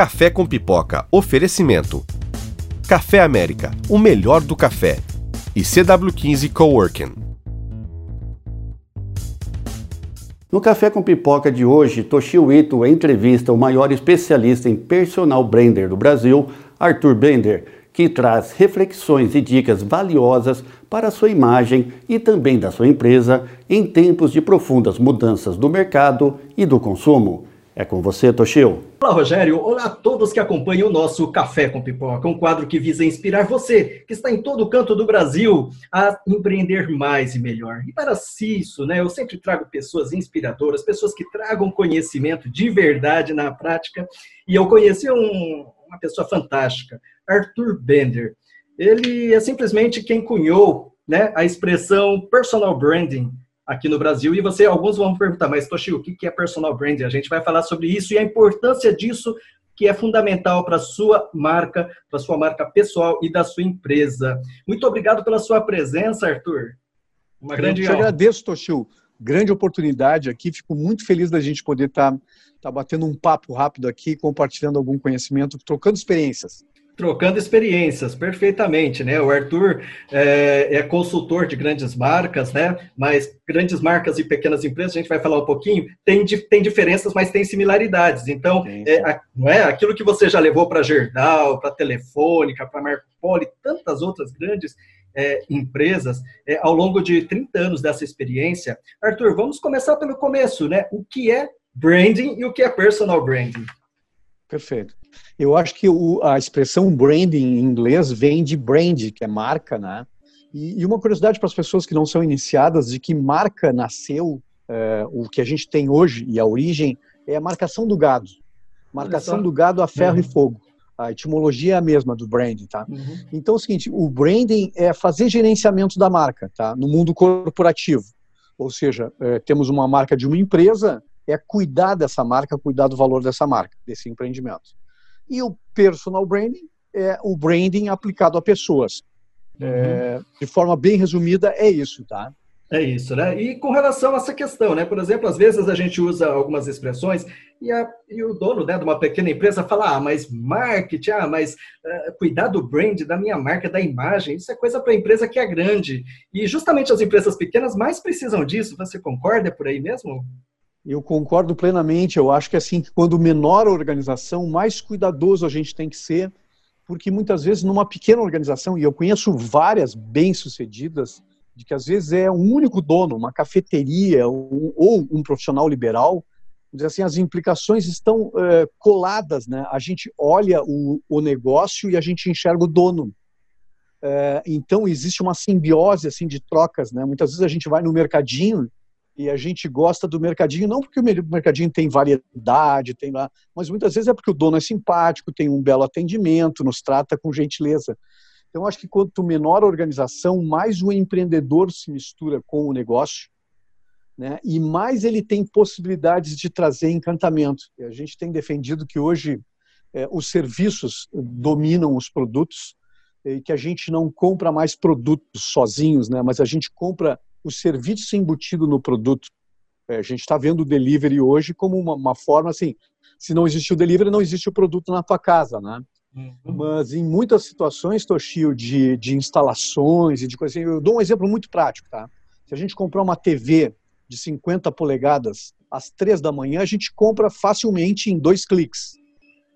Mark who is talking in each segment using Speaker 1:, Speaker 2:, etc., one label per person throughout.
Speaker 1: Café com Pipoca. Oferecimento. Café América, o melhor do café. E CW15 Coworking.
Speaker 2: No Café com Pipoca de hoje, Toshio Ito entrevista o maior especialista em personal branding do Brasil, Arthur Bender, que traz reflexões e dicas valiosas para a sua imagem e também da sua empresa em tempos de profundas mudanças do mercado e do consumo. É com você, Toshio.
Speaker 3: Olá, Rogério. Olá a todos que acompanham o nosso Café com Pipoca, um quadro que visa inspirar você, que está em todo canto do Brasil, a empreender mais e melhor. E para isso, né, eu sempre trago pessoas inspiradoras, pessoas que tragam conhecimento de verdade na prática. E eu conheci um, uma pessoa fantástica, Arthur Bender. Ele é simplesmente quem cunhou né, a expressão personal branding aqui no Brasil. E você, alguns vão perguntar, mas Toshio, o que é personal branding? A gente vai falar sobre isso e a importância disso que é fundamental para a sua marca, para a sua marca pessoal e da sua empresa. Muito obrigado pela sua presença, Arthur.
Speaker 4: Uma grande Eu te agradeço, Toshio. Grande oportunidade aqui. Fico muito feliz da gente poder estar tá, tá batendo um papo rápido aqui, compartilhando algum conhecimento, trocando experiências.
Speaker 3: Trocando experiências, perfeitamente, né? O Arthur é, é, consultor de grandes marcas, né? Mas grandes marcas e pequenas empresas, a gente vai falar um pouquinho, tem, tem diferenças, mas tem similaridades. Então, é, não é aquilo que você já levou para Gerdau, para Telefônica, para Marco Polo e tantas outras grandes é, empresas é, ao longo de 30 anos dessa experiência. Arthur, vamos começar pelo começo, né? O que é branding e o que é personal branding?
Speaker 4: Perfeito. Eu acho que o, a expressão branding em inglês vem de brand, que é marca, né? E, e uma curiosidade para as pessoas que não são iniciadas de que marca nasceu, é, o que a gente tem hoje e a origem é a marcação do gado. Marcação do gado a ferro uhum. e fogo. A etimologia é a mesma do branding, tá? Uhum. Então é o seguinte, o branding é fazer gerenciamento da marca, tá? No mundo corporativo. Ou seja, é, temos uma marca de uma empresa, é cuidar dessa marca, cuidar do valor dessa marca, desse empreendimento. E o personal branding é o branding aplicado a pessoas. Uhum. É, de forma bem resumida, é isso, tá?
Speaker 3: É isso, né? E com relação a essa questão, né? Por exemplo, às vezes a gente usa algumas expressões e, a, e o dono né, de uma pequena empresa fala, ah, mas marketing, ah, mas uh, cuidar do brand, da minha marca, da imagem, isso é coisa para a empresa que é grande. E justamente as empresas pequenas mais precisam disso. Você concorda é por aí mesmo?
Speaker 4: Eu concordo plenamente. Eu acho que assim, quando menor a organização, mais cuidadoso a gente tem que ser, porque muitas vezes numa pequena organização, e eu conheço várias bem-sucedidas, de que às vezes é um único dono, uma cafeteria ou um profissional liberal, assim, as implicações estão é, coladas, né? A gente olha o, o, negócio e a gente enxerga o dono. É, então existe uma simbiose assim de trocas, né? Muitas vezes a gente vai no mercadinho e a gente gosta do mercadinho, não porque o mercadinho tem variedade, tem lá, mas muitas vezes é porque o dono é simpático, tem um belo atendimento, nos trata com gentileza. Então, acho que quanto menor a organização, mais o empreendedor se mistura com o negócio, né? e mais ele tem possibilidades de trazer encantamento. E a gente tem defendido que hoje é, os serviços dominam os produtos e que a gente não compra mais produtos sozinhos, né? mas a gente compra o serviço embutido no produto. É, a gente está vendo o delivery hoje como uma, uma, forma assim, se não existe o delivery, não existe o produto na tua casa, né? Uhum. Mas em muitas situações, Toshio, de, de instalações e de coisas assim, eu dou um exemplo muito prático, tá? Se a gente comprar uma TV de 50 polegadas às três da manhã, a gente compra facilmente em dois cliques.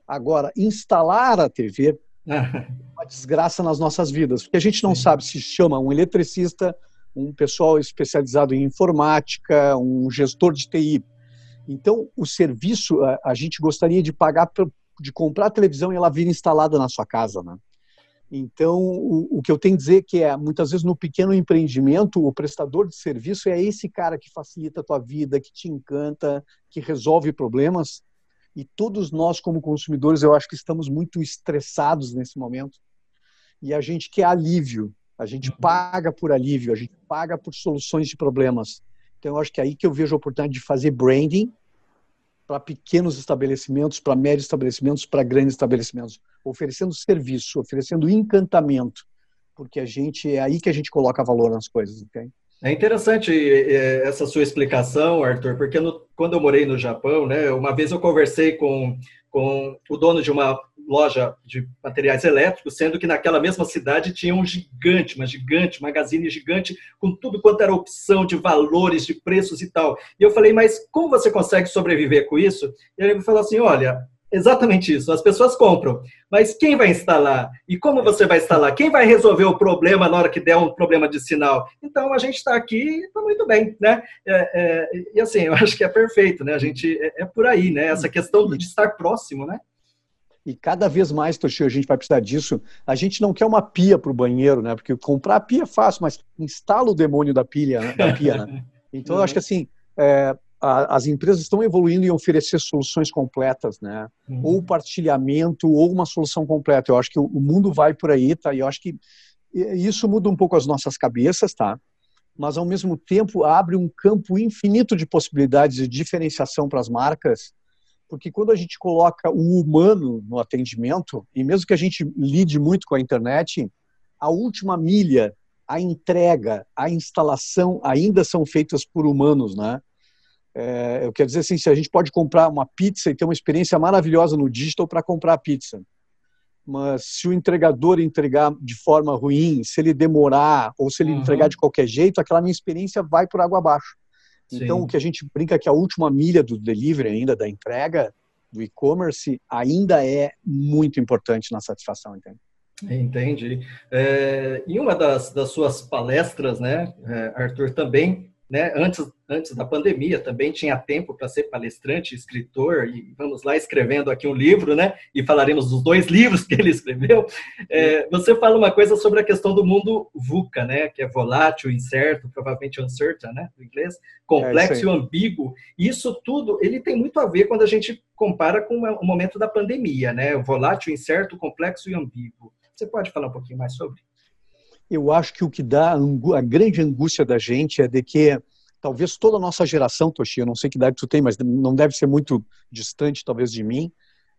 Speaker 4: Agora, instalar a TV é uma desgraça nas nossas vidas, porque a gente não Sim. sabe se chama um eletricista, um pessoal especializado em informática, um gestor de TI. Então, o serviço, a, a gente gostaria de pagar, de comprar a televisão e ela vir instalada na sua casa, né? Então, o, o, que eu tenho a dizer que é, muitas vezes no pequeno empreendimento, o prestador de serviço é esse cara que facilita a tua vida, que te encanta, que resolve problemas. E todos nós, como consumidores, eu acho que estamos muito estressados nesse momento. E a gente quer alívio. A gente uhum. paga por alívio, a gente paga por soluções de problemas. Então, eu acho que é aí que eu vejo a oportunidade de fazer branding para pequenos estabelecimentos, para médios estabelecimentos, para grandes estabelecimentos, oferecendo serviço, oferecendo encantamento, porque a gente é aí que a gente coloca valor nas coisas, ok?
Speaker 3: É interessante essa sua explicação, Arthur, porque no, quando eu morei no Japão, né, uma vez eu conversei com, com o dono de uma loja de materiais elétricos, sendo que naquela mesma cidade tinha um gigante, uma gigante, magazine gigante, com tudo quanto era opção de valores, de preços e tal. E eu falei, mas como você consegue sobreviver com isso? E ele me falou assim: olha, Exatamente isso. As pessoas compram, mas quem vai instalar? E como você vai instalar? Quem vai resolver o problema na hora que der um problema de sinal? Então a gente está aqui, está muito bem, né? É, é, e assim, eu acho que é perfeito, né? A gente é, é, por aí, né? Essa questão de estar próximo, né?
Speaker 4: E cada vez mais, Toshio, a gente vai precisar disso. A gente não quer uma pia para o banheiro, né? Porque comprar pia é fácil, mas instala o demônio da pilha, né? da pia, né? Então, eu acho que assim, é, a, as empresas estão evoluindo em oferecer soluções completas, né? Uhum. Ou partilhamento, ou uma solução completa. Eu acho que o, o mundo vai por aí, tá? E eu acho que isso muda um pouco as nossas cabeças, tá? Mas ao mesmo tempo abre um campo infinito de possibilidades de diferenciação para as marcas, porque quando a gente coloca o humano no atendimento, e mesmo que a gente lide muito com a internet, a última milha, a entrega, a instalação ainda são feitas por humanos, né? É, eu quero dizer assim, se a gente pode comprar uma pizza e ter uma experiência maravilhosa no digital para comprar a pizza, mas se o entregador entregar de forma ruim, se ele demorar ou se ele uhum. entregar de qualquer jeito, aquela minha experiência vai por água abaixo. Sim. Então, o que a gente brinca é que a última milha do delivery ainda, da entrega, do e-commerce, ainda é muito importante na satisfação, entende?
Speaker 3: Entendi. É, em uma das, das suas palestras, né, é, Arthur, também né? Antes, antes da pandemia também tinha tempo para ser palestrante, escritor, e vamos lá escrevendo aqui um livro, né? E falaremos dos dois livros que ele escreveu. É, você fala uma coisa sobre a questão do mundo VUCA, né? Que é volátil, incerto, provavelmente uncertain, né? No inglês, complexo é e ambíguo. Isso tudo, ele tem muito a ver quando a gente compara com o momento da pandemia, né? Volátil, incerto, complexo e ambíguo. Você pode falar um pouquinho mais sobre?
Speaker 4: Eu acho que o que dá a grande angústia da gente é de que talvez toda a nossa geração, Toshi, eu não sei que idade tu tem, mas não deve ser muito distante, talvez, de mim.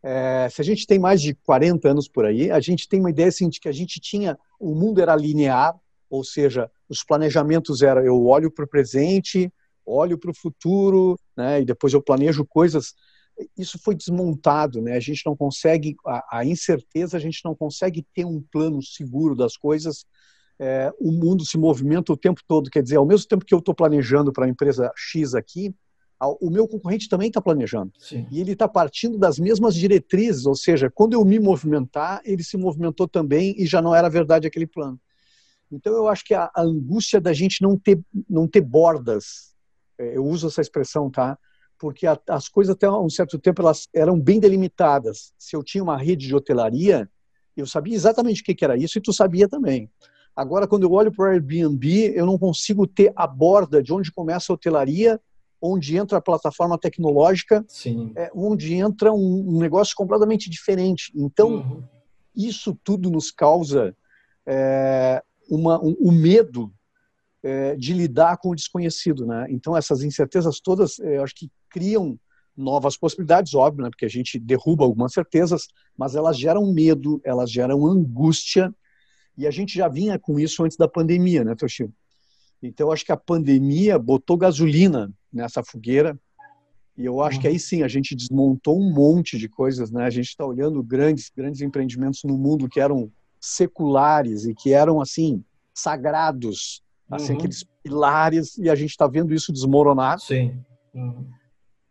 Speaker 4: É, se a gente tem mais de 40 anos por aí, a gente tem uma ideia assim, de que a gente tinha, o mundo era linear, ou seja, os planejamentos eram eu olho para o presente, olho para o futuro, né, e depois eu planejo coisas. Isso foi desmontado, né? A gente não consegue, a, a incerteza, a gente não consegue ter um plano seguro das coisas é, o mundo se movimenta o tempo todo. Quer dizer, ao mesmo tempo que eu estou planejando para a empresa X aqui, o meu concorrente também está planejando. Sim. E ele está partindo das mesmas diretrizes, ou seja, quando eu me movimentar, ele se movimentou também e já não era verdade aquele plano. Então eu acho que a, a angústia da gente não ter, não ter bordas, é, eu uso essa expressão, tá? Porque a, as coisas até um certo tempo elas eram bem delimitadas. Se eu tinha uma rede de hotelaria, eu sabia exatamente o que, que era isso e tu sabia também. Agora, quando eu olho para o Airbnb, eu não consigo ter a borda de onde começa a hotelaria, onde entra a plataforma tecnológica, é, onde entra um, um, negócio completamente diferente. Então, uhum. isso tudo nos causa é, uma, um, um medo é, de lidar com o desconhecido. Né? Então, essas incertezas todas, é, eu acho que criam novas possibilidades, óbvio, né? porque a gente derruba algumas certezas, mas elas geram medo, elas geram angústia, e a gente já vinha com isso antes da pandemia, né, Toshio? Então, acho que a pandemia botou gasolina nessa fogueira. E eu acho que aí sim a gente desmontou um monte de coisas, né? A gente está olhando grandes, grandes empreendimentos no mundo que eram seculares e que eram assim sagrados, assim uhum. aqueles pilares, e a gente está vendo isso desmoronar.
Speaker 3: Sim. Uhum.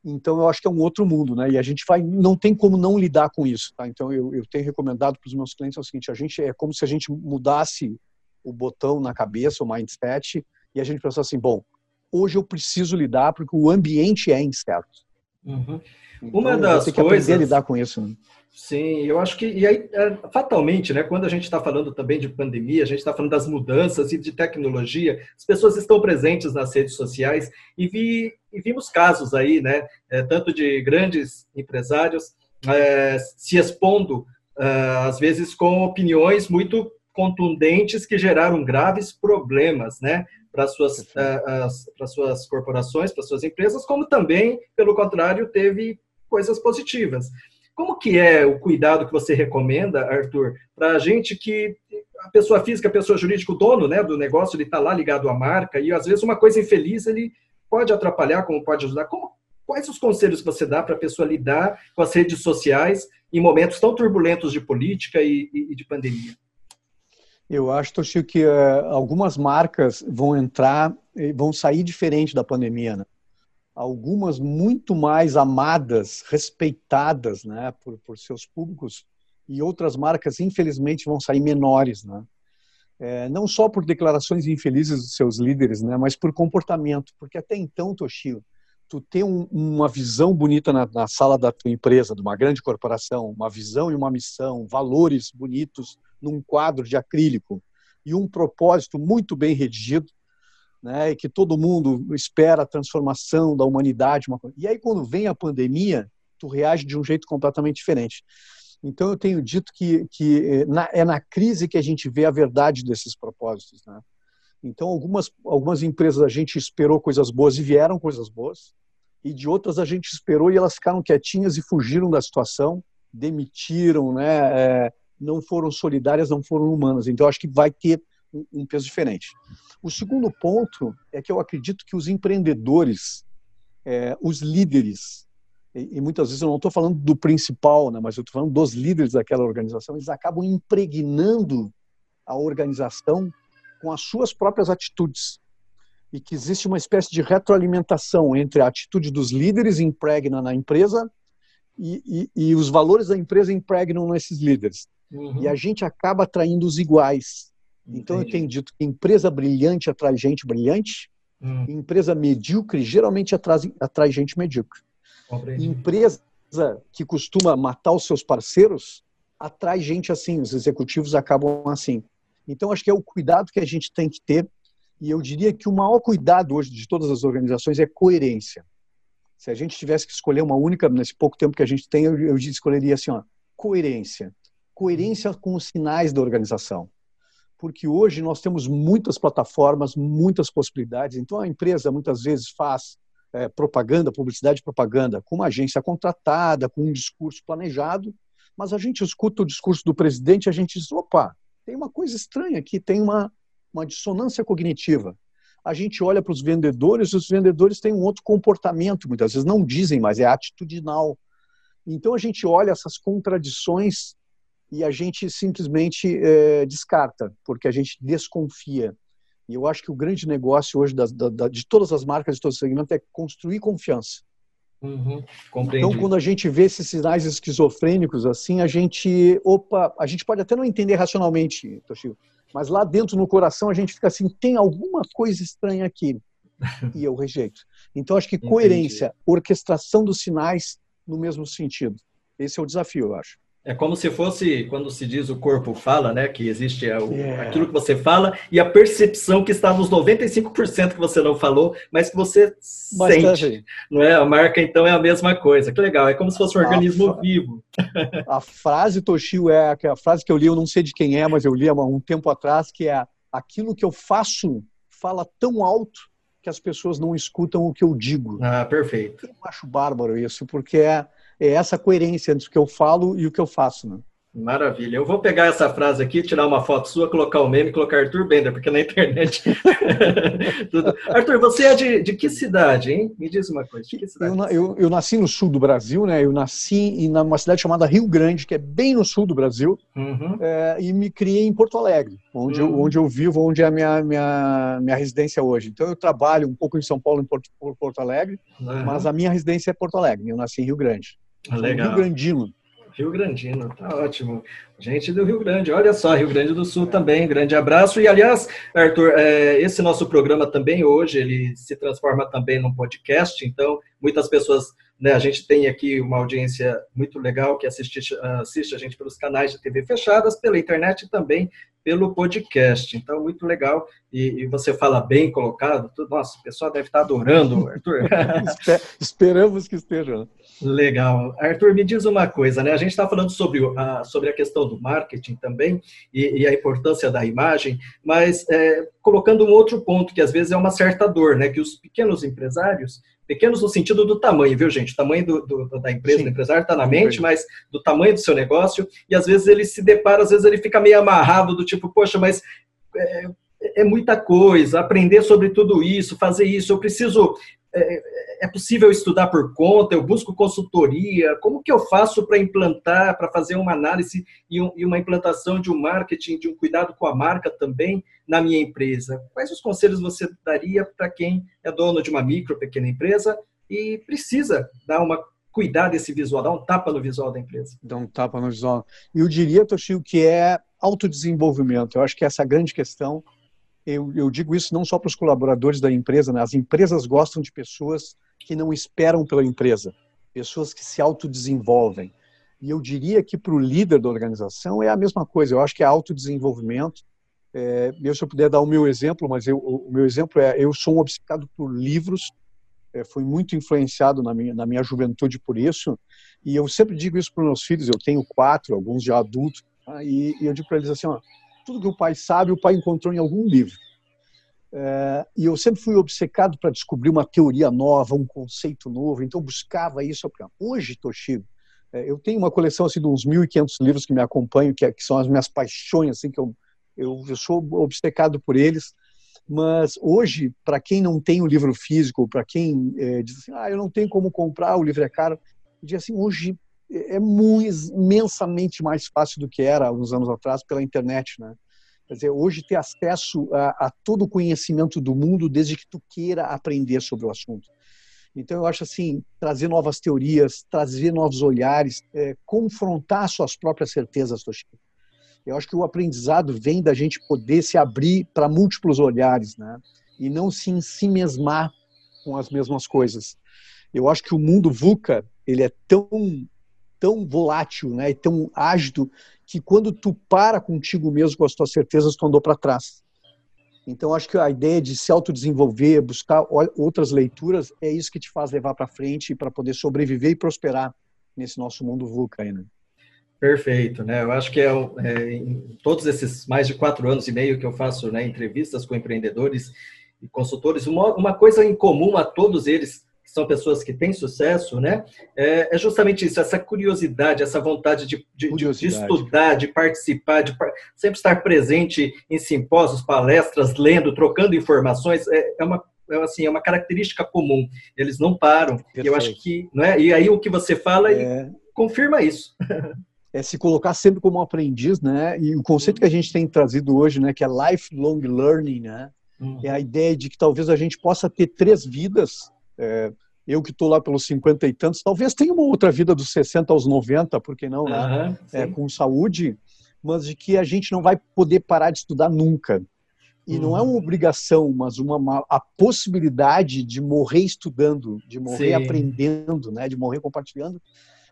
Speaker 4: Então eu acho que é um outro mundo, né? E a gente vai, não tem como não lidar com isso, tá? Então eu, eu tenho recomendado para os meus clientes é o seguinte: a gente é como se a gente mudasse o botão na cabeça, o mindset, e a gente pensasse assim, bom, hoje eu preciso lidar porque o ambiente é incerto.
Speaker 3: Uhum. Então, Uma das
Speaker 4: coisas. aprender a lidar com isso. Né?
Speaker 3: Sim, eu acho que, e aí, é, fatalmente, né, quando a gente está falando também de pandemia, a gente está falando das mudanças e de tecnologia, as pessoas estão presentes nas redes sociais e, vi, e vimos casos aí, né, é, tanto de grandes empresários é, se expondo, é, às vezes, com opiniões muito contundentes que geraram graves problemas, né, para suas é, para suas corporações, para suas empresas, como também, pelo contrário, teve coisas positivas. Como que é o cuidado que você recomenda, Arthur, para a gente que a pessoa física, a pessoa jurídica, o dono né, do negócio, ele está lá ligado à marca, e às vezes uma coisa infeliz ele pode atrapalhar, como pode ajudar. Como, quais os conselhos que você dá para a pessoa lidar com as redes sociais em momentos tão turbulentos de política e, e, e de pandemia?
Speaker 4: Eu acho, Toshio, que uh, algumas marcas vão entrar, vão sair diferente da pandemia, né? Algumas muito mais amadas, respeitadas, né, por, por seus públicos, e outras marcas, infelizmente, vão sair menores, né? É, não só por declarações infelizes dos seus líderes, né, mas por comportamento, porque até então, Toshio, tu ter um, uma visão bonita na, na, sala da tua empresa, de uma grande corporação, uma visão e uma missão, valores bonitos num quadro de acrílico e um propósito muito bem redigido, né, e que todo mundo espera a transformação da humanidade. Uma... E aí, quando vem a pandemia, tu reage de um jeito completamente diferente. Então, eu tenho dito que, que eh, é na crise que a gente vê a verdade desses propósitos. Né? Então, algumas, algumas empresas a gente esperou coisas boas e vieram coisas boas, e de outras a gente esperou e elas ficaram quietinhas e fugiram da situação, demitiram, né? É, não foram solidárias, não foram humanas. Então, acho que vai ter um peso diferente. O segundo ponto é que eu acredito que os empreendedores, é, os líderes, e, e, muitas vezes eu não estou falando do principal, né, mas eu estou falando dos líderes daquela organização, eles acabam impregnando a organização com as suas próprias atitudes. E que existe uma espécie de retroalimentação entre a atitude dos líderes impregna na empresa e, e, e os valores da empresa impregnam nesses líderes. Uhum. E a gente acaba atraindo os iguais. Entendi. Então eu tenho dito que empresa brilhante atrai gente brilhante, uhum. empresa medíocre geralmente atrai, atrai gente medíocre. Compreendi. Empresa que costuma matar os seus parceiros atrai gente assim, os executivos acabam assim. Então acho que é o cuidado que a gente tem que ter e eu diria que o maior cuidado hoje de todas as organizações é coerência. Se a gente tivesse que escolher uma única, nesse pouco tempo que a gente tem, eu, eu escolheria assim, ó, coerência. Coerência com os sinais da organização. Porque hoje nós temos muitas plataformas, muitas possibilidades. Então a empresa muitas vezes faz é, propaganda, publicidade e propaganda com uma agência contratada, com um discurso planejado, mas a gente escuta o discurso do presidente e a gente diz: opa, tem uma coisa estranha aqui, tem uma, uma dissonância cognitiva. A gente olha para os vendedores e os vendedores têm um outro comportamento, muitas vezes não dizem, mas é atitudinal. Então a gente olha essas contradições e a gente simplesmente é, descarta, porque a gente desconfia. E eu acho que o grande negócio hoje da, da, de todas as marcas de todo segmento é construir confiança. Uhum, então, quando a gente vê esses sinais esquizofrênicos assim, a gente, opa, a gente pode até não entender racionalmente, Toshio, mas lá dentro no coração a gente fica assim, tem alguma coisa estranha aqui e eu rejeito. Então, acho que coerência, Entendi. orquestração dos sinais no mesmo sentido. Esse é o desafio, eu acho.
Speaker 3: É como se fosse, quando se diz o corpo fala, né? Que existe o, yeah. aquilo que você fala e a percepção que está nos 95% que você não falou, mas que você Bastante. sente. Não é? A marca, então, é a mesma coisa. Que legal, é como se fosse um organismo a, vivo.
Speaker 4: A frase, Toshio, é a frase que eu li, eu não sei de quem é, mas eu li há um tempo atrás, que é aquilo que eu faço fala tão alto que as pessoas não escutam o que eu digo.
Speaker 3: Ah, perfeito.
Speaker 4: Eu acho bárbaro isso, porque é é essa coerência entre o que eu falo e o que eu faço. Né?
Speaker 3: Maravilha. Eu vou pegar essa frase aqui, tirar uma foto sua, colocar o meme e colocar Arthur Bender, porque na internet. Arthur, você é de, de que cidade, hein? Me diz uma coisa. De que cidade?
Speaker 4: Eu, eu, eu, nasci no sul do Brasil, né? Eu nasci em uma cidade chamada Rio Grande, que é bem no sul do Brasil, uhum. é, e me criei em Porto Alegre, onde, uhum. eu, onde eu vivo, onde é a minha, minha, minha residência hoje. Então eu trabalho um pouco em São Paulo, em Porto, Porto Alegre, uhum. mas a minha residência é Porto Alegre. Eu nasci em Rio Grande.
Speaker 3: Legal.
Speaker 4: Rio Grandino.
Speaker 3: Rio Grandino, tá ótimo. Gente do Rio Grande, olha só, Rio Grande do Sul também, grande abraço. E, aliás, Arthur, é, esse nosso programa também hoje, ele se transforma também num podcast, então muitas pessoas, né, a gente tem aqui uma audiência muito legal que assiste, assiste a gente pelos canais de TV fechadas, pela internet e também pelo podcast. Então, muito legal. E, e você fala bem colocado. Tudo, nossa, o pessoal deve estar adorando, Arthur.
Speaker 4: Esperamos que esteja.
Speaker 3: Legal. Arthur, me diz uma coisa, né? A gente está falando sobre a, sobre a questão do marketing também e, e a importância da imagem, mas é, colocando um outro ponto que às vezes é uma certa dor, né? Que os pequenos empresários, pequenos no sentido do tamanho, viu, gente? O tamanho do, do da empresa, Sim. do empresário está na mente, mas do tamanho do seu negócio, e às vezes ele se depara, às vezes ele fica meio amarrado do tipo, poxa, mas é, é muita coisa, aprender sobre tudo isso, fazer isso, eu preciso é, é, possível estudar por conta? Eu busco consultoria? Como que eu faço para implantar, para fazer uma análise e, um, e, uma implantação de um marketing, de um cuidado com a marca também na minha empresa? Quais os conselhos você daria para quem é dono de uma micro, pequena empresa e precisa dar uma cuidar desse visual, dar um tapa no visual da empresa?
Speaker 4: Dar um tapa no visual. Eu diria, Toshio, que é autodesenvolvimento. Eu acho que essa é a grande questão eu, eu digo isso não só para os colaboradores da empresa, né? as empresas gostam de pessoas que não esperam pela empresa, pessoas que se autodesenvolvem. E eu diria que para o líder da organização é a mesma coisa, eu acho que é autodesenvolvimento. É, eu, se eu puder dar o meu exemplo, mas eu, o meu exemplo é: eu sou um obcecado por livros, é, fui muito influenciado na minha, na minha juventude por isso, e eu sempre digo isso para os meus filhos, eu tenho quatro, alguns já adultos, tá? e, e eu digo para eles assim: ó, tudo que o pai sabe, o pai encontrou em algum livro. É, e eu sempre fui obcecado para descobrir uma teoria nova, um conceito novo, então buscava isso. Hoje, Toshiro, é, eu tenho uma coleção assim, de uns 1.500 livros que me acompanham, que, é, que, são as minhas paixões, assim, que eu, eu, eu sou obcecado por eles. Mas hoje, para quem não tem o livro físico, para quem é, diz assim, ah, eu não tenho como comprar, o livro é caro, eu digo assim, hoje é muito, imensamente mais fácil do que era uns anos atrás pela internet, né? Quer dizer, hoje ter acesso a, a todo o conhecimento do mundo desde que tu queira aprender sobre o assunto. Então, eu acho assim, trazer novas teorias, trazer novos olhares, é, confrontar suas próprias certezas, Toshiko. Eu acho que o aprendizado vem da gente poder se abrir para múltiplos olhares, né? E não se ensimesmar com as mesmas coisas. Eu acho que o mundo VUCA, ele é tão tão volátil, né, e tão ágido que quando tu para contigo mesmo com as tuas certezas, tu andou para trás. Então acho que a ideia de se autodesenvolver, buscar outras leituras, é isso que te faz levar para frente para poder sobreviver e prosperar nesse nosso mundo aí, né?
Speaker 3: Perfeito, né? Eu acho que é, é, em todos esses mais de quatro anos e meio que eu faço né, entrevistas com empreendedores e consultores, uma, uma coisa em comum a todos eles são pessoas que têm sucesso, né? É, é justamente isso, essa curiosidade, essa vontade de, de, de estudar, de participar, de par sempre estar presente em simpósios, palestras, lendo, trocando informações, é, é uma é assim, é uma característica comum. Eles não param. E eu acho que, não é? E aí o que você fala é... confirma isso.
Speaker 4: é se colocar sempre como aprendiz, né? E o conceito que a gente tem trazido hoje, né, que é lifelong learning, né? Uhum. É a ideia de que talvez a gente possa ter três vidas é, eu que estou lá pelos 50 e tantos, talvez tenha uma outra vida dos 60 aos 90, por que não, né? Uhum, é, com saúde, mas de que a gente não vai poder parar de estudar nunca. E uhum. não é uma uhum. obrigação, mas uma, uma, a possibilidade de morrer estudando, de morrer sim. aprendendo, né? de morrer compartilhando.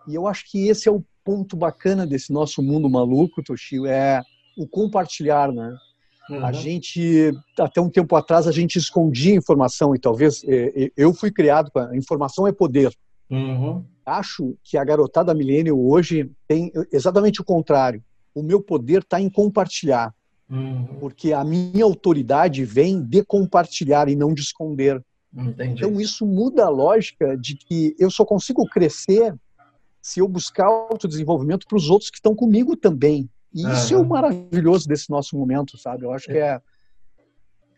Speaker 4: E eu acho que esse é o ponto bacana desse nosso mundo maluco, Toshio, é o compartilhar, né? Uhum. A gente, até um tempo atrás, a gente escondia informação e talvez é, é, eu fui criado com a informação é poder. Uhum. Acho que a garotada milênio hoje tem exatamente o contrário. O meu poder está em compartilhar. Uhum. Porque a minha autoridade vem de compartilhar e não de esconder. Entendi. Então isso muda a lógica de que eu só consigo crescer se eu buscar autodesenvolvimento para os outros que estão comigo também. E uhum. isso é o maravilhoso desse nosso momento, sabe? Eu acho que é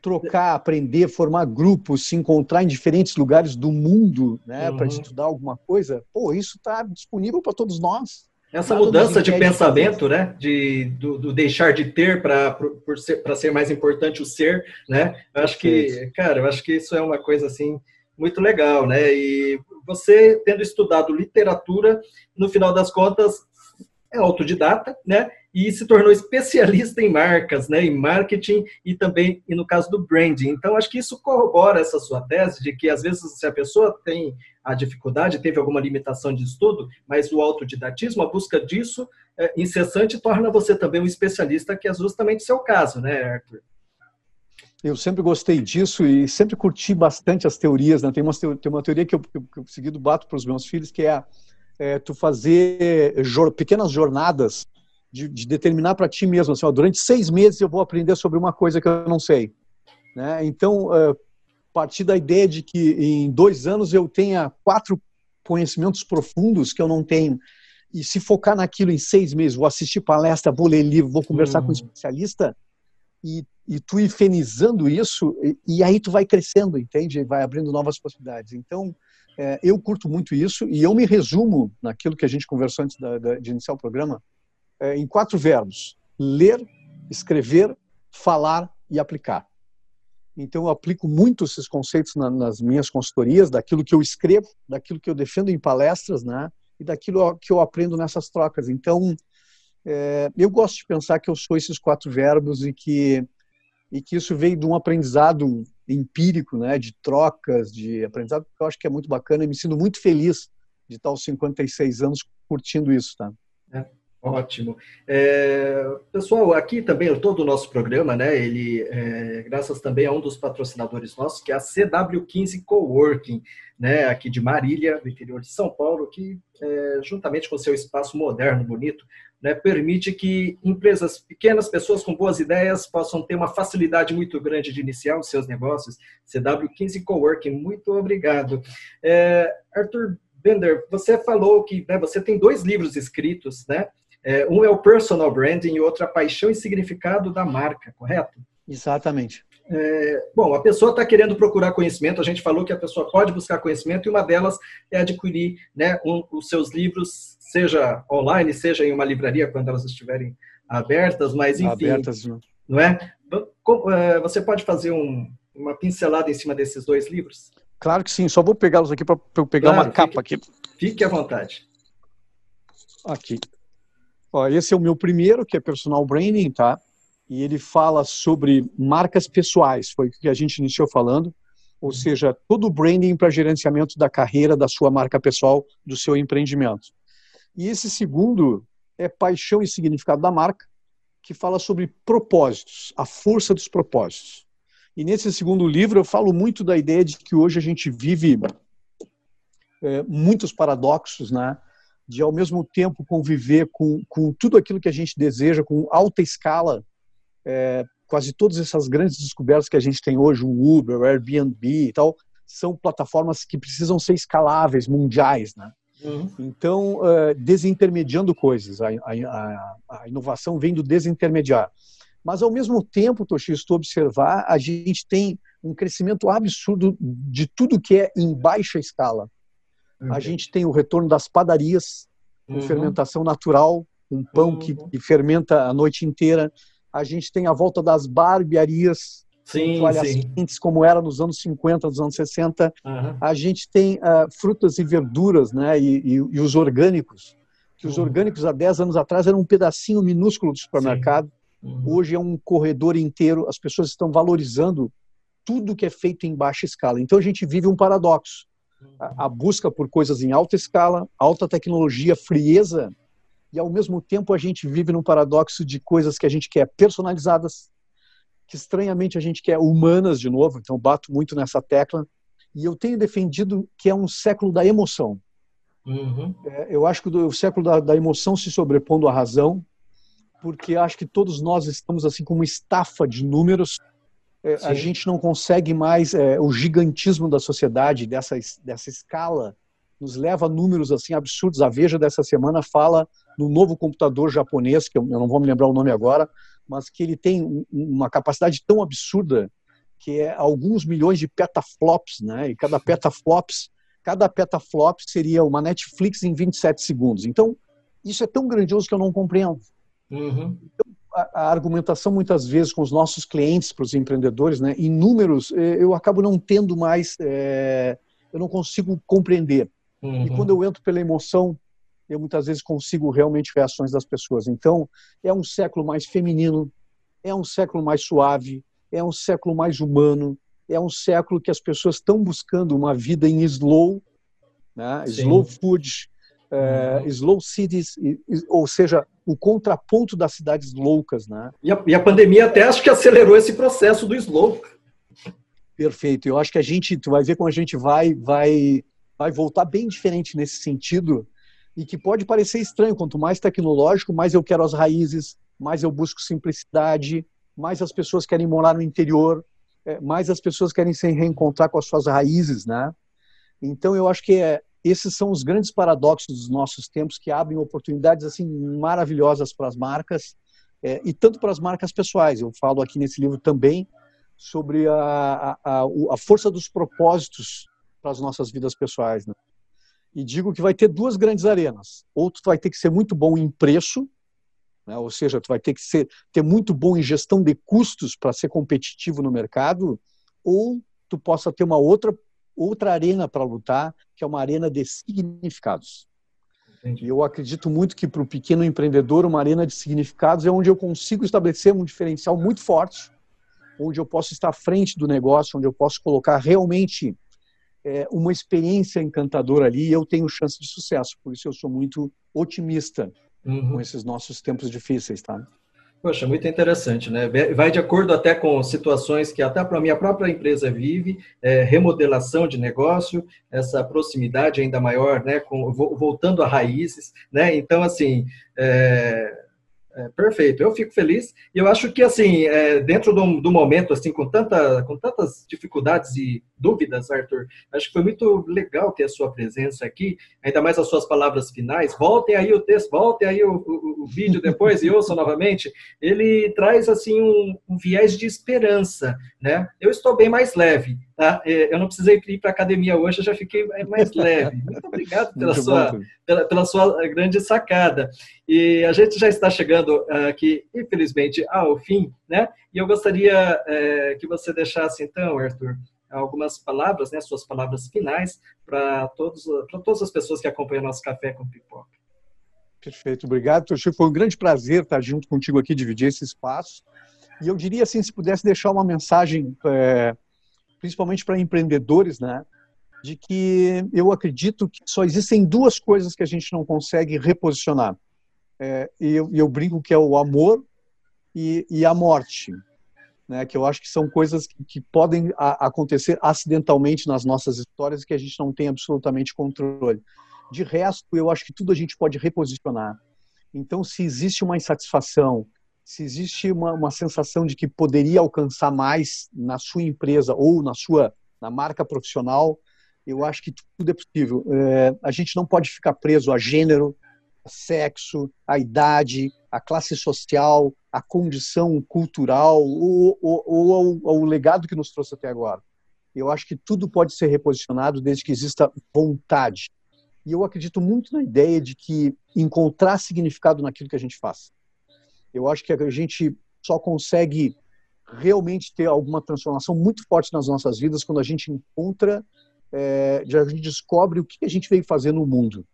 Speaker 4: trocar, aprender, formar grupos, se encontrar em diferentes lugares do mundo, né, uhum. para estudar alguma coisa. Pô, isso está disponível para todos nós.
Speaker 3: Essa Nada mudança de pensamento, né, de do, do deixar de ter para ser para ser mais importante o ser, né? Eu acho que, cara, eu acho que isso é uma coisa assim muito legal, né? E você tendo estudado literatura, no final das contas, é autodidata, né? E se tornou especialista em marcas, né? Em marketing e também, e no caso do branding. Então, acho que isso corrobora essa sua tese de que, às vezes, se a pessoa tem a dificuldade, teve alguma limitação de estudo, mas o autodidatismo, a busca disso é, incessante, torna você também um especialista, que é justamente o seu caso, né, Arthur?
Speaker 4: Eu sempre gostei disso e sempre curti bastante as teorias. Né? Tem, uma, tem uma teoria que eu, que eu seguido bato para os meus filhos, que é, é tu fazer jor, pequenas jornadas de, de determinar para ti mesmo, assim, ó, durante seis meses eu vou aprender sobre uma coisa que eu não sei. Né? Então, uh, partir da ideia de que em dois anos eu tenha quatro conhecimentos profundos que eu não tenho e se focar naquilo em seis meses, vou assistir palestra, vou ler livro, vou conversar uhum. com um especialista, e, e tu ir fenizando isso, e, e, aí tu vai crescendo, entende? Vai abrindo novas possibilidades. Então, é, eu curto muito isso, e eu me resumo naquilo que a gente conversou antes da, da, de iniciar o programa, é, em quatro verbos: ler, escrever, falar e aplicar. Então, eu aplico muito esses conceitos na, nas minhas consultorias, daquilo que eu escrevo, daquilo que eu defendo em palestras, né? E daquilo que eu aprendo nessas trocas. Então, é, eu gosto de pensar que eu sou esses quatro verbos e que e que isso veio de um aprendizado empírico, né, de trocas, de aprendizado que eu acho que é muito bacana e me sinto muito feliz de estar aos 56 anos curtindo isso, tá?
Speaker 3: É. Ótimo. É, pessoal, aqui também todo o nosso programa, né? Ele, é, graças também a um dos patrocinadores nossos, que é a CW15 Coworking, né? Aqui de Marília, do interior de São Paulo, que é, juntamente com seu espaço moderno, bonito, né, permite que empresas pequenas, pessoas com boas ideias, possam ter uma facilidade muito grande de iniciar os seus negócios. CW15 Coworking, muito obrigado. É, Arthur Bender, você falou que né, você tem dois livros escritos, né? É, um é o personal branding e outro a paixão e significado da marca, correto?
Speaker 4: Exatamente.
Speaker 3: É, bom, a pessoa está querendo procurar conhecimento, a gente falou que a pessoa pode buscar conhecimento e uma delas é adquirir né, um, os seus livros, seja online, seja em uma livraria quando elas estiverem abertas, mas enfim. Abertas, né? não é? é? Você pode fazer um, uma pincelada em cima desses dois livros?
Speaker 4: Claro que sim, só vou pegá-los aqui para eu pegar claro, uma capa
Speaker 3: fique,
Speaker 4: aqui.
Speaker 3: Fique à vontade.
Speaker 4: Aqui. Ó, esse é o meu primeiro, que é Personal Branding, tá? E ele fala sobre marcas pessoais, foi o que a gente iniciou falando. Ou uhum. seja, todo o branding para gerenciamento da carreira, da sua marca pessoal, do seu empreendimento. E esse segundo é Paixão e Significado da Marca, que fala sobre propósitos, a força dos propósitos. E nesse segundo livro eu falo muito da ideia de que hoje a gente vive é, muitos paradoxos, né? De ao mesmo tempo conviver com, com tudo aquilo que a gente deseja, com alta escala, é, quase todas essas grandes descobertas que a gente tem hoje, o Uber, o Airbnb e tal, são plataformas que precisam ser escaláveis, mundiais, né? Uhum. Então, uh, desintermediando coisas, a, a, a, inovação vem do desintermediar. Mas, ao mesmo tempo, Toshi, se tu observar, a gente tem um crescimento absurdo de tudo que é em baixa escala. Uhum. A gente tem o retorno das padarias, com uhum. fermentação natural, um pão uhum. que, que, fermenta a noite inteira. A gente tem a volta das barbearias, sim, quentes, como era nos anos 50, nos anos 60. A gente tem uh, frutas e verduras, né? E, e, e os orgânicos. Que os uhum. orgânicos, há 10 anos atrás, eram um pedacinho minúsculo do supermercado. Uhum. Hoje é um corredor inteiro. As pessoas estão valorizando tudo que é feito em baixa escala. Então a gente vive um paradoxo a, busca por coisas em alta escala, alta tecnologia, frieza, e ao mesmo tempo a gente vive num paradoxo de coisas que a gente quer personalizadas, que estranhamente a gente quer humanas de novo, então bato muito nessa tecla, e eu tenho defendido que é um século da emoção. Uhum. É, eu acho que o século da, da, emoção se sobrepondo à razão, porque acho que todos nós estamos assim com uma estafa de números é, a gente não consegue mais é, o gigantismo da sociedade dessa dessa escala nos leva a números assim absurdos. A Veja dessa semana fala no novo computador japonês que eu, eu não vou me lembrar o nome agora, mas que ele tem uma capacidade tão absurda que é alguns milhões de petaflops, né? E cada petaflops, cada petaflop seria uma Netflix em 27 segundos. Então, isso é tão grandioso que eu não compreendo. Uhum. Então, a, argumentação muitas vezes com os nossos clientes, para os empreendedores, né, em números, eh, eu acabo não tendo mais, é, eu não consigo compreender. Uhum. E quando eu entro pela emoção, eu muitas vezes consigo realmente reações das pessoas. Então, é um século mais feminino, é um século mais suave, é um século mais humano, é um século que as pessoas estão buscando uma vida em slow, né? slow food, é, uhum. slow cities, ou seja, o contraponto das cidades loucas, né?
Speaker 3: E a, e a, pandemia até acho que acelerou esse processo do slow.
Speaker 4: Perfeito. Eu acho que a gente, tu vai ver como a gente vai, vai, vai voltar bem diferente nesse sentido e que pode parecer estranho. Quanto mais tecnológico, mais eu quero as raízes, mais eu busco simplicidade, mais as pessoas querem morar no interior, é, mais as pessoas querem se reencontrar com as suas raízes, né? Então eu acho que é, esses são os grandes paradoxos dos nossos tempos que abrem oportunidades assim maravilhosas para as marcas é, e tanto para as marcas pessoais. Eu falo aqui nesse livro também sobre a, a, a força dos propósitos para as nossas vidas pessoais. Né? E digo que vai ter duas grandes arenas. Ou tu vai ter que ser muito bom em preço, né? ou seja, tu vai ter que ser, ter muito bom em gestão de custos para ser competitivo no mercado, ou tu possa ter uma outra, outra arena para lutar, que é uma arena de significados. E eu acredito muito que para o pequeno empreendedor, uma arena de significados é onde eu consigo estabelecer um diferencial muito forte onde eu posso estar à frente do negócio, onde eu posso colocar realmente é, uma experiência encantadora ali e eu tenho chance de sucesso. Por isso eu sou muito otimista uhum. com esses nossos tempos difíceis, tá?
Speaker 3: Poxa, muito interessante, né? Vai de acordo até com situações que até para a minha própria empresa vive, é, remodelação de negócio, essa proximidade ainda maior, né? Com, voltando a raízes, né? Então, assim, é, é, perfeito, eu fico feliz e eu acho que assim é, dentro do, do, momento assim com tanta com tantas dificuldades e dúvidas, Arthur, acho que foi muito legal ter a sua presença aqui, ainda mais as suas palavras finais. Voltem aí o texto, voltem aí o, o, o vídeo depois e ouçam novamente. Ele traz assim um, um viés de esperança, né? Eu estou bem mais leve, tá? É, eu não precisei ir para academia hoje, eu já fiquei mais leve. Muito obrigado pela muito sua bom. pela, pela sua grande sacada. E a gente já está chegando aqui, infelizmente, ao fim, né? E eu gostaria é, que você deixasse, então, Arthur, algumas palavras, né, suas palavras finais, para todas as pessoas que acompanham nosso Café com Pipoca.
Speaker 4: Perfeito, obrigado, Toshio. Foi um grande prazer estar junto contigo aqui, dividir esse espaço. E eu diria assim, se pudesse deixar uma mensagem, é, principalmente para empreendedores, né, de que eu acredito que só existem duas coisas que a gente não consegue reposicionar. É, e eu, eu brinco que é o amor e, e a morte né, que eu acho que são coisas que, que podem a, acontecer acidentalmente nas nossas histórias que a gente não tem absolutamente controle. De resto, eu acho que tudo a gente pode reposicionar. Então, se existe uma insatisfação, se existe uma, uma sensação de que poderia alcançar mais na sua empresa ou na sua na marca profissional, eu acho que tudo é possível. É, a gente não pode ficar preso a gênero, a sexo, a idade, a classe social, a condição cultural ou, ou, ou, ou o legado que nos trouxe até agora. Eu acho que tudo pode ser reposicionado desde que exista vontade. E eu acredito muito na ideia de que encontrar significado naquilo que a gente faz. Eu acho que a gente só consegue realmente ter alguma transformação muito forte nas nossas vidas quando a gente encontra, é, a gente descobre o que a gente veio fazer no mundo.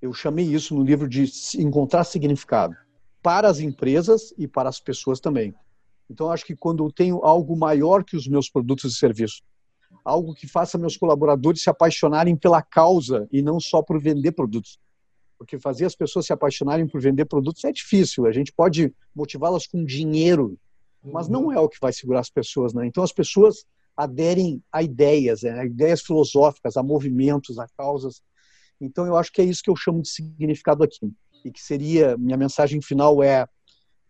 Speaker 4: Eu chamei isso no livro de encontrar significado para as empresas e para as pessoas também. Então, acho que quando eu tenho algo maior que os meus produtos e serviços, algo que faça meus colaboradores se apaixonarem pela causa e não só por vender produtos. Porque fazer as pessoas se apaixonarem por vender produtos é difícil. A gente pode motivá-las com dinheiro, mas não é o que vai segurar as pessoas. Né? Então, as pessoas aderem a ideias, né? a ideias filosóficas, a movimentos, a causas. Então, eu acho que é isso que eu chamo de significado aqui e que seria minha mensagem final é,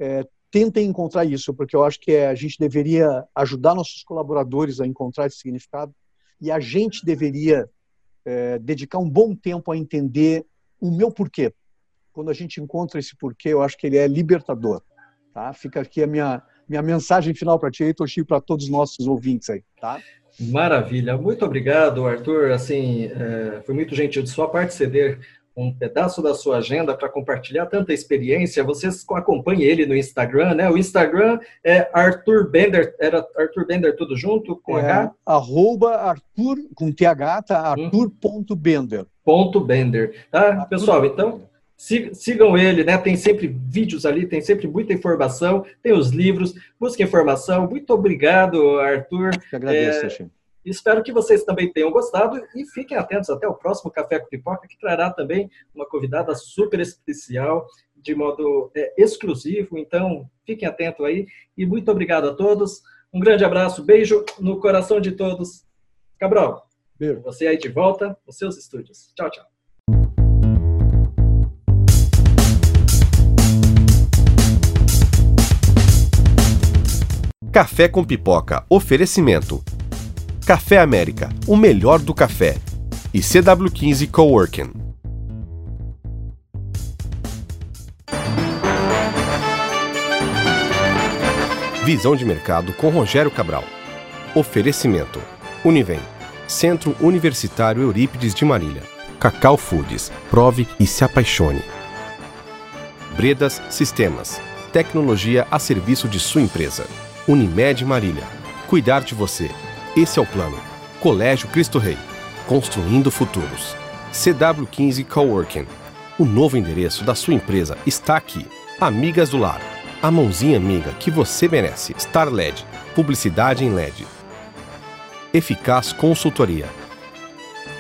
Speaker 4: é tentem encontrar isso, porque eu acho que é, a gente deveria ajudar nossos colaboradores a encontrar esse significado e a gente deveria é, dedicar um bom tempo a entender o meu porquê. Quando a gente encontra esse porquê, eu acho que ele é libertador. Tá? Fica aqui a minha, minha mensagem final para ti, e Toshi, para todos os nossos ouvintes aí. Tá?
Speaker 3: Maravilha, muito obrigado, Arthur. Assim, é, foi muito gentil de sua parte ceder um pedaço da sua agenda para compartilhar tanta experiência, vocês acompanhem ele no Instagram, né? O Instagram é Arthur Bender, era Arthur Bender tudo junto, com é, H?
Speaker 4: Arroba Arthur, com TH, tá? Hum. Arthur.bender.
Speaker 3: Ponto Bender, tá? Arthur Pessoal, então, sigam ele, né? Tem sempre vídeos ali, tem sempre muita informação, tem os livros, busquem informação. Muito obrigado, Arthur.
Speaker 4: Eu agradeço, é,
Speaker 3: Espero que vocês também tenham gostado e fiquem atentos até o próximo Café com Pipoca, que trará também uma convidada super especial, de modo é, exclusivo. Então, fiquem atentos aí e muito obrigado a todos. Um grande abraço, beijo no coração de todos. Cabral,
Speaker 4: Beijo.
Speaker 3: você aí de volta nos seus estúdios. Tchau, tchau.
Speaker 1: Café com Pipoca. Oferecimento. Café América, o melhor do café. E CW15 Coworking. Visão de mercado com Rogério Cabral. Oferecimento. Univem. Centro Universitário Eurípides de Marília. Cacau Foods. Prove e se apaixone. Bredas Sistemas. Tecnologia a serviço de sua empresa. Unimed Marília. Cuidar de você. Esse é o plano. Colégio Cristo Rei. Construindo futuros. CW15 Coworking. O novo endereço da sua empresa está aqui. Amigas do Lar. A mãozinha amiga que você merece. Star LED. Publicidade em LED. Eficaz Consultoria.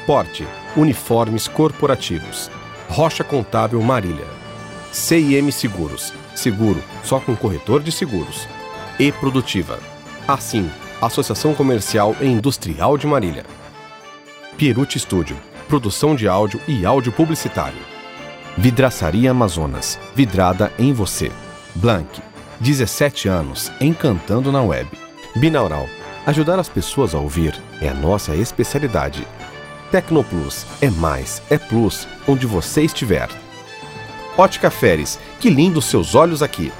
Speaker 1: Porte. Uniformes corporativos. Rocha Contábil Marília. CIM Seguros. Seguro só com corretor de seguros. E Produtiva. Assim, Associação Comercial e Industrial de Marília. Pierucci Studio. Produção de áudio e áudio publicitário. Vidraçaria Amazonas. Vidrada em você. Blank. 17 anos encantando na web. Binaural. Ajudar as pessoas a ouvir é a nossa especialidade. Tecnoplus é mais, é plus, onde você estiver. Ótica Feres, que lindo seus olhos aqui.